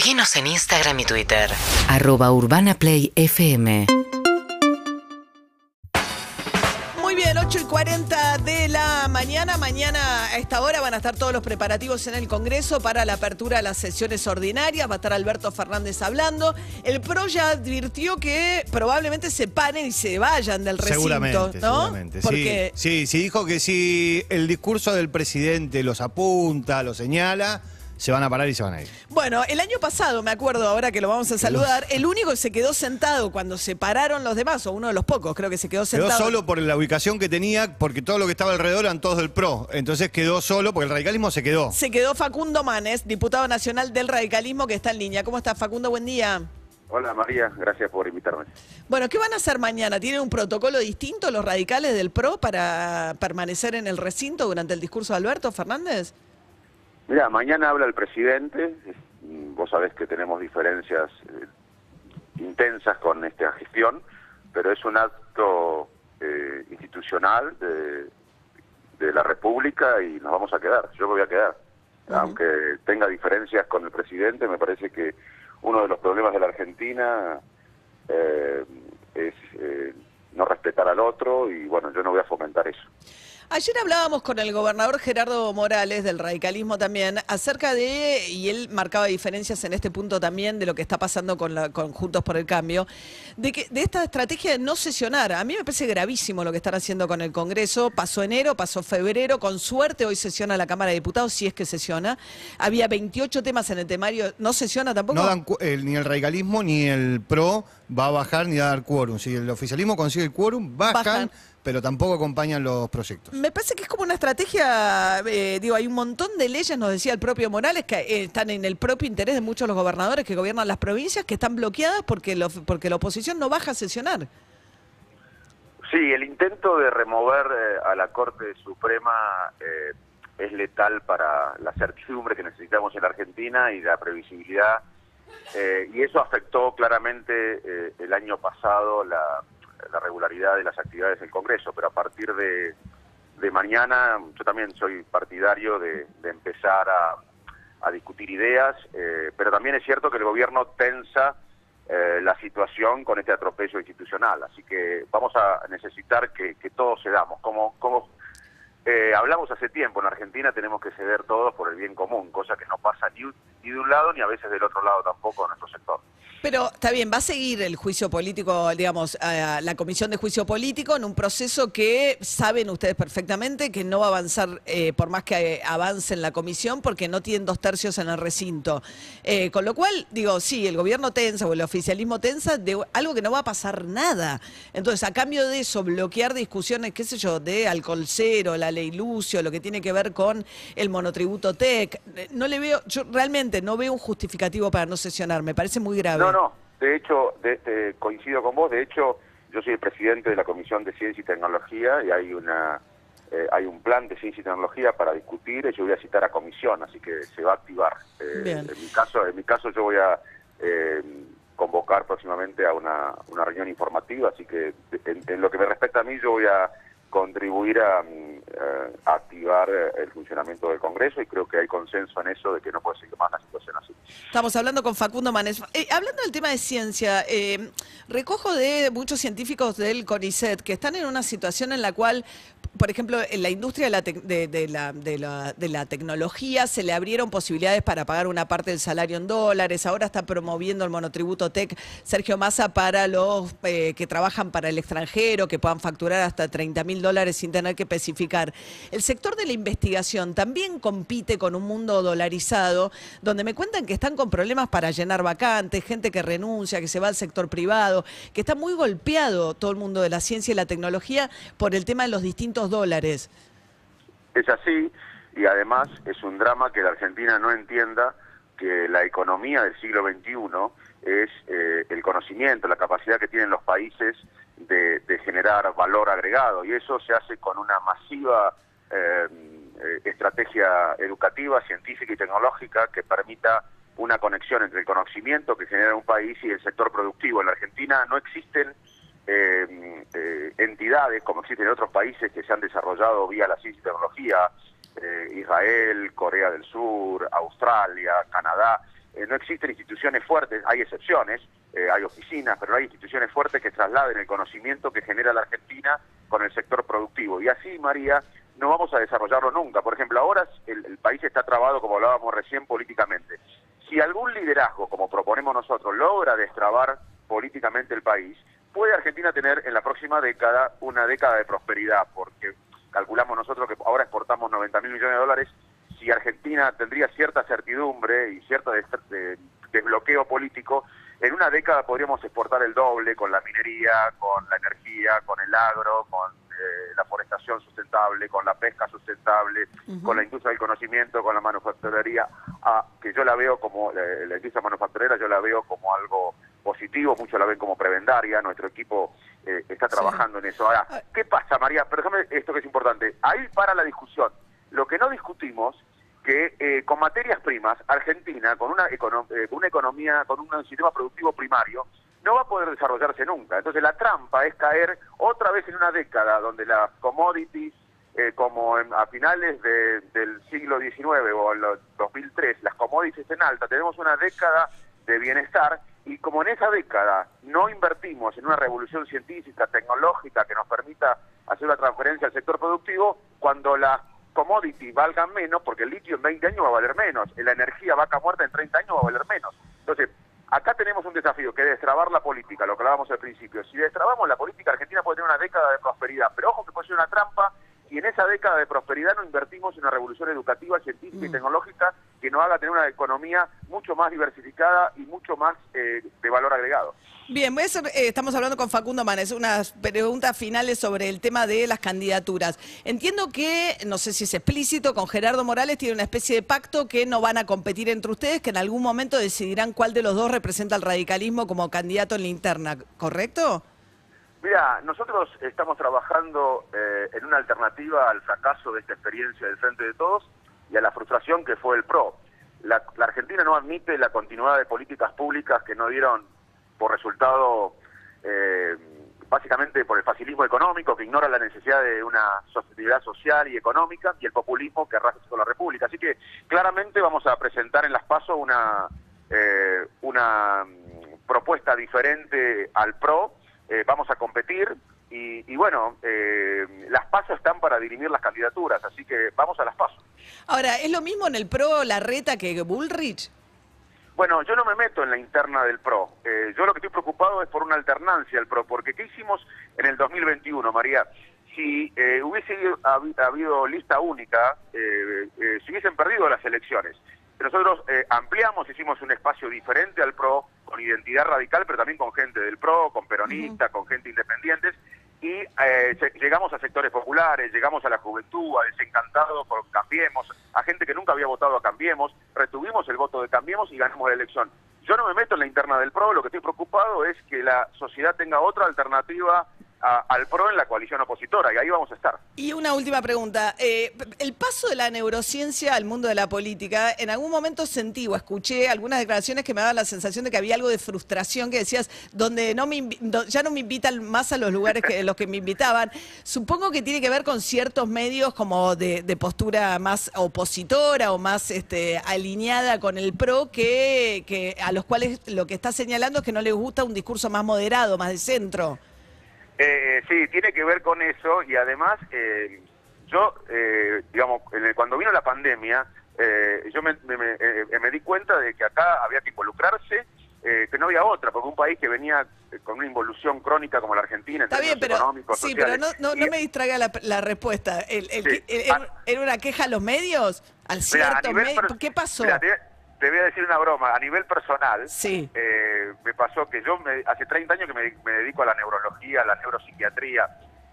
Seguinos en Instagram y Twitter. Arroba Urbana Play FM. Muy bien, 8 y 40 de la mañana. Mañana a esta hora van a estar todos los preparativos en el Congreso para la apertura de las sesiones ordinarias. Va a estar Alberto Fernández hablando. El PRO ya advirtió que probablemente se paren y se vayan del recinto. Seguramente, ¿no? seguramente. Porque Sí, sí, sí, dijo que si el discurso del presidente los apunta, los señala, se van a parar y se van a ir. Bueno, el año pasado, me acuerdo ahora que lo vamos a saludar, el único que se quedó sentado cuando se pararon los demás, o uno de los pocos, creo que se quedó Quedó sentado. solo por la ubicación que tenía, porque todo lo que estaba alrededor eran todos del PRO. Entonces quedó solo, porque el radicalismo se quedó. Se quedó Facundo Manes, diputado nacional del radicalismo que está en línea. ¿Cómo está Facundo? Buen día. Hola María, gracias por invitarme. Bueno, ¿qué van a hacer mañana? ¿Tienen un protocolo distinto los radicales del PRO para permanecer en el recinto durante el discurso de Alberto Fernández? Mira, mañana habla el presidente, vos sabés que tenemos diferencias eh, intensas con esta gestión, pero es un acto eh, institucional de, de la República y nos vamos a quedar, yo me voy a quedar. Aunque tenga diferencias con el presidente, me parece que uno de los problemas de la Argentina eh, es eh, no respetar al otro y bueno, yo no voy a fomentar eso. Ayer hablábamos con el gobernador Gerardo Morales, del radicalismo también, acerca de, y él marcaba diferencias en este punto también de lo que está pasando con, la, con Juntos por el Cambio, de, que, de esta estrategia de no sesionar. A mí me parece gravísimo lo que están haciendo con el Congreso. Pasó enero, pasó febrero, con suerte hoy sesiona la Cámara de Diputados, si es que sesiona. Había 28 temas en el temario, ¿no sesiona tampoco? No dan el- ni el radicalismo ni el PRO va a bajar ni a dar quórum. Si el oficialismo consigue el quórum, bajan, Bajan. Pero tampoco acompañan los proyectos. Me parece que es como una estrategia, eh, digo, hay un montón de leyes, nos decía el propio Morales, que eh, están en el propio interés de muchos de los gobernadores que gobiernan las provincias, que están bloqueadas porque, lo- porque la oposición no baja a sesionar. Sí, el intento de remover eh, a la Corte Suprema eh, es letal para la certidumbre que necesitamos en la Argentina y la previsibilidad. eh, y eso afectó claramente eh, el año pasado la, la regularidad de las actividades del Congreso, pero a partir de, mañana yo también soy partidario de, empezar a, discutir ideas, eh, pero también es cierto que el gobierno tensa eh, la situación con este atropello institucional. Así que vamos a necesitar que, todos cedamos. Como, como eh, hablamos hace tiempo, en Argentina tenemos que ceder todos por el bien común, cosa que no pasa ni, ni de un lado ni a veces del otro lado tampoco en nuestro sector. Pero está bien, va a seguir el juicio político, digamos, eh, la comisión de juicio político en un proceso que saben ustedes perfectamente que no va a avanzar eh, por más que eh, avance en la comisión porque no tienen dos tercios en el recinto. Eh, con lo cual, digo, sí, el gobierno tensa o el oficialismo tensa de algo que no va a pasar nada. Entonces, a cambio de eso, bloquear discusiones, qué sé yo, de alcohol cero, la ley Lucio, lo que tiene que ver con el monotributo TEC, no le veo, yo realmente no veo un justificativo para no sesionar, me parece muy grave. No, de hecho, de- de- coincido con vos, de hecho, yo soy el presidente de la Comisión de Ciencia y Tecnología y hay una eh, hay un plan de ciencia y tecnología para discutir y yo voy a citar a comisión, así que se va a activar. Eh. En mi caso, en mi caso yo voy a eh, convocar próximamente a una, una reunión informativa, así que en, en lo que me respecta a mí yo voy a contribuir a, mm, eh, activar eh, el funcionamiento del Congreso y creo que hay consenso en eso de que no puede seguir más la situación así. Estamos hablando con Facundo Manes. Eh, hablando del tema de ciencia, eh, recojo de muchos científicos del CONICET que están en una situación en la cual, por ejemplo, en la industria de la, de la- de la tecnología se le abrieron posibilidades para pagar una parte del salario en dólares. Ahora está promoviendo el monotributo TEC Sergio Massa para los eh, que trabajan para el extranjero, que puedan facturar hasta 30 mil dólares sin tener que especificar. El sector de la investigación también compite con un mundo dolarizado, donde me cuentan que están con problemas para llenar vacantes, gente que renuncia, que se va al sector privado, que está muy golpeado todo el mundo de la ciencia y la tecnología por el tema de los distintos dólares. Es así y además es un drama que la Argentina no entienda que la economía del siglo XXI es eh, el conocimiento, la capacidad que tienen los países de, de generar valor agregado y eso se hace con una masiva eh, eh, estrategia educativa, científica y tecnológica que permita una conexión entre el conocimiento que genera un país y el sector productivo. En la Argentina no existen eh, eh, entidades como existen en otros países que se han desarrollado vía la ciencia y tecnología, eh, Israel, Corea del Sur, Australia, Canadá, eh, no existen instituciones fuertes, hay excepciones, hay oficinas, pero no hay instituciones fuertes que trasladen el conocimiento que genera la Argentina con el sector productivo. Y así, María, no vamos a desarrollarlo nunca. Por ejemplo, ahora el, el país está trabado, como hablábamos recién, políticamente. Si algún liderazgo, como proponemos nosotros, logra destrabar políticamente el país, puede Argentina tener en la próxima década una década de prosperidad, porque calculamos nosotros que ahora exportamos 90 mil millones de dólares, si Argentina tendría cierta certidumbre y cierto des- de- desbloqueo político, en una década podríamos exportar el doble con la minería, con la energía, con el agro, con eh, la forestación sustentable, con la pesca sustentable, con la industria del conocimiento, con la manufacturería, ah, que yo la veo como, eh, la industria manufacturera yo la veo como algo positivo, muchos la ven como prebendaria, nuestro equipo eh, está Sí. trabajando en eso. Ahora, ¿qué pasa, María? Pero déjame esto que es importante. Ahí para la discusión. Lo que no discutimos que eh, con materias primas, Argentina, con una, econo- eh, una economía, con un sistema productivo primario, no va a poder desarrollarse nunca. Entonces la trampa es caer otra vez en una década donde las commodities, eh, como en- a finales de- del siglo XIX o en los 2003, las commodities en alta, tenemos una década de bienestar y como en esa década no invertimos en una revolución científica, tecnológica que nos permita hacer una transferencia al sector productivo, cuando las commodities valgan menos, porque el litio en 20 años va a valer menos, la energía vaca muerta en 30 años va a valer menos. Entonces, acá tenemos un desafío que es destrabar la política, lo que hablábamos al principio. Si destrabamos la política, Argentina puede tener una década de prosperidad, pero ojo que puede ser una trampa y en esa década de prosperidad no invertimos en una revolución educativa, científica y tecnológica que nos haga tener una economía mucho más diversificada y mucho más eh, de valor agregado. Bien, voy a hacer, eh, estamos hablando con Facundo Manes, unas preguntas finales sobre el tema de las candidaturas. Entiendo que, no sé si es explícito, con Gerardo Morales tiene una especie de pacto que no van a competir entre ustedes, que en algún momento decidirán cuál de los dos representa el radicalismo como candidato en la interna, ¿correcto? Mira, nosotros estamos trabajando eh, en una alternativa al fracaso de esta experiencia del Frente de Todos y a la frustración que fue el PRO. La, la Argentina no admite la continuidad de políticas públicas que no dieron por resultado, eh, básicamente por el facilismo económico, que ignora la necesidad de una sostenibilidad social y económica, y el populismo que arrasa con la República. Así que claramente vamos a presentar en las PASO una, eh, una mm, propuesta diferente al PRO, eh, vamos a competir y, y bueno, eh, las PASO están para dirimir las candidaturas, así que vamos a las PASO. Ahora, ¿es lo mismo en el PRO la reta que Bullrich? Bueno, yo no me meto en la interna del PRO. Eh, yo lo que estoy preocupado es por una alternancia al PRO, porque ¿qué hicimos en el 2021, María? Si eh, hubiese habi- habido lista única, eh, eh, si hubiesen perdido las elecciones, nosotros eh, ampliamos, hicimos un espacio diferente al PRO, con identidad radical, pero también con gente del PRO, con peronistas, con gente independientes, y eh, lle- llegamos a sectores populares, llegamos a la juventud, a desencantados por Cambiemos, a gente que nunca había votado a Cambiemos, retuvimos el voto de Cambiemos y ganamos la elección. Yo no me meto en la interna del PRO, lo que estoy preocupado es que la sociedad tenga otra alternativa al PRO en la coalición opositora, y ahí vamos a estar. Y una última pregunta. Eh, el paso de la neurociencia al mundo de la política, en algún momento sentí o escuché algunas declaraciones que me daban la sensación de que había algo de frustración que decías, donde no me ya no me invitan más a los lugares que los que me invitaban. Supongo que tiene que ver con ciertos medios como de, de postura más opositora o más este, alineada con el PRO, que, que a los cuales lo que está señalando es que no les gusta un discurso más moderado, más de centro. Eh, sí, tiene que ver con eso y además eh, yo, eh, digamos, en el- cuando vino la pandemia, eh, yo me, me- me- eh, me di cuenta de que acá había que involucrarse, eh, que no había otra, porque un país que venía con una involución crónica como la Argentina, en Está bien, pero económicos, sí, pero no, sociales, no, y- no me distraiga la, la respuesta. El, el- Sí. el- el- Ah. ¿Era una queja a los medios? ¿Al Mira, a cierto nivel medio? ¿Qué pasó? Mira, te, voy a decir una broma. A nivel personal, Sí. eh, me pasó que yo me- hace 30 años que me, me dedico a la neurología, a la neuropsiquiatría,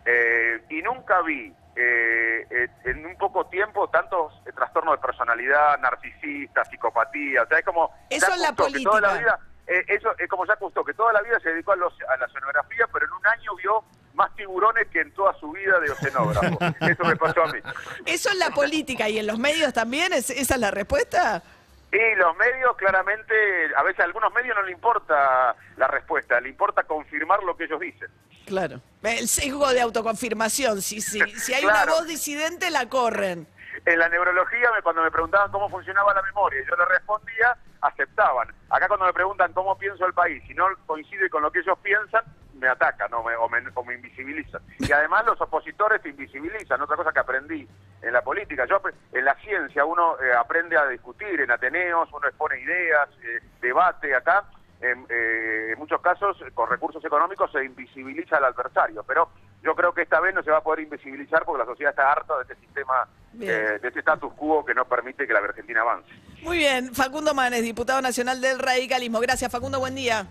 eh, y nunca vi eh, eh, en un poco tiempo tantos eh, trastornos de personalidad, narcisista, psicopatía. O sea, es como... Eso en la que Toda la política. vida, eso es como Jacques Cousteau, que toda la vida se dedicó a, los- a la sonografía, pero en un año vio más tiburones que en toda su vida de oceanógrafo. Eso me pasó a mí. ¿Eso en la política y en los medios también? ¿Es, ¿Esa es la respuesta? Y los medios, claramente, a veces a algunos medios no le importa la respuesta, le importa confirmar lo que ellos dicen. Claro. El sesgo de autoconfirmación. Si, si, si hay una voz disidente, la corren. En la neurología, me- cuando me preguntaban cómo funcionaba la memoria y yo le respondía, aceptaban. Acá cuando me preguntan cómo pienso el país, si no coincide con lo que ellos piensan, me atacan o me, o me, o me invisibilizan. Y además los opositores te invisibilizan, otra cosa que aprendí en la política. Yo en la ciencia uno eh, aprende a discutir en Ateneos, uno expone ideas, eh, debate acá. En, eh, en muchos casos, con recursos económicos se invisibiliza al adversario, pero yo creo que esta vez no se va a poder invisibilizar porque la sociedad está harta de este sistema, eh, de este status quo que no permite que la Argentina avance. Muy bien, Facundo Manes, diputado nacional del radicalismo. Gracias, Facundo, buen día.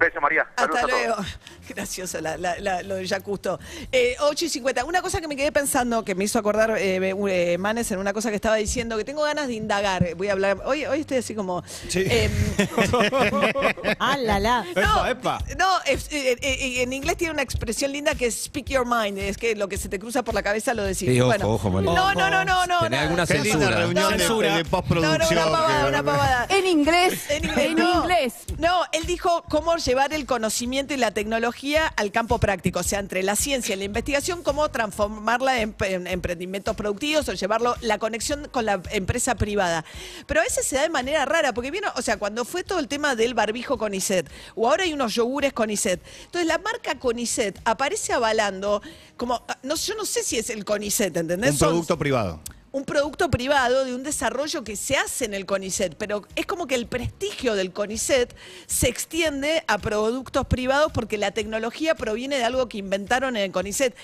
Beso, María. Saludos Hasta a todos. luego. Gracioso la- la- la- lo de Jacusto. Eh, 8 y 50. Una cosa que me quedé pensando, que me hizo acordar eh, eh, Manes en una cosa que estaba diciendo, que tengo ganas de indagar. Voy a hablar. Hoy, hoy estoy así como. Sí. em, Ah, la, la. no, Epa, epa. no, es- eh, eh, eh, en inglés tiene una expresión linda que es speak your mind, es que lo que se te cruza por la cabeza lo decís. Sí, ojo, Bueno, ojo, María. No, no, no, no, no. Tenés no. alguna censura. reunión de- Censura. de, postproducción. No, no, una pavada, una pavada. En inglés. En inglés. En no. inglés. No, él dijo cómo llevar el conocimiento y la tecnología al campo práctico, o sea, entre la ciencia y la investigación, cómo transformarla en, en emprendimientos productivos o llevarlo, la conexión con la empresa privada. Pero a veces se da de manera rara, porque vino, o sea, cuando fue todo el tema del barbijo Conicet, o ahora hay unos yogures Conicet, entonces la marca Conicet aparece avalando, como, no, yo no sé si es el Conicet, ¿entendés? Un Son- producto privado. Un producto privado de un desarrollo que se hace en el CONICET, pero es como que el prestigio del CONICET se extiende a productos privados porque la tecnología proviene de algo que inventaron en el CONICET.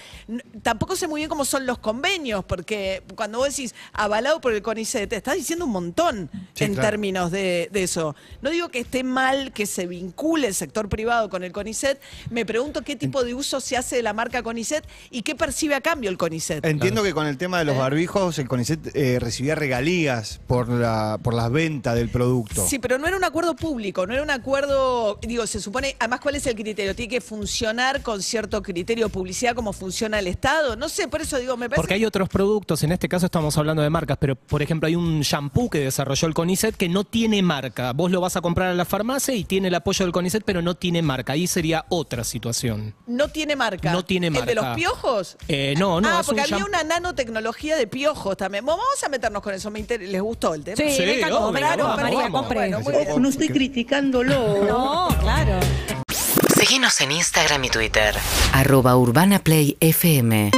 Tampoco sé muy bien cómo son los convenios, porque cuando vos decís avalado por el CONICET, te estás diciendo un montón Sí, en claro. términos de, de eso. No digo que esté mal que se vincule el sector privado con el CONICET, me pregunto qué tipo de uso se hace de la marca CONICET y qué percibe a cambio el CONICET. Entiendo que con el tema de los barbijos, el CONICET eh, recibía regalías por, la, por las ventas del producto. Sí, pero no era un acuerdo público, no era un acuerdo, digo, se supone, además, ¿cuál es el criterio? Tiene que funcionar con cierto criterio de publicidad como funciona el Estado. No sé, por eso digo, me parece... Porque hay otros productos, en este caso estamos hablando de marcas, pero por ejemplo hay un shampoo que desarrolló el CONICET que no tiene marca. Vos lo vas a comprar a la farmacia y tiene el apoyo del CONICET, pero no tiene marca. Ahí sería otra situación. No tiene marca. No tiene ¿El de marca. los piojos? Eh, no, no, Ah, es porque un había una nanotecnología de piojos también. Bueno, Vamos a meternos con eso, me inter- ¿les gustó el tema? Sí, Sí, venga, obvio, compraron, vamos, María, compre. Bueno, no estoy criticándolo. No, claro. Seguinos en Instagram y Twitter. Arroba Urbana Play FM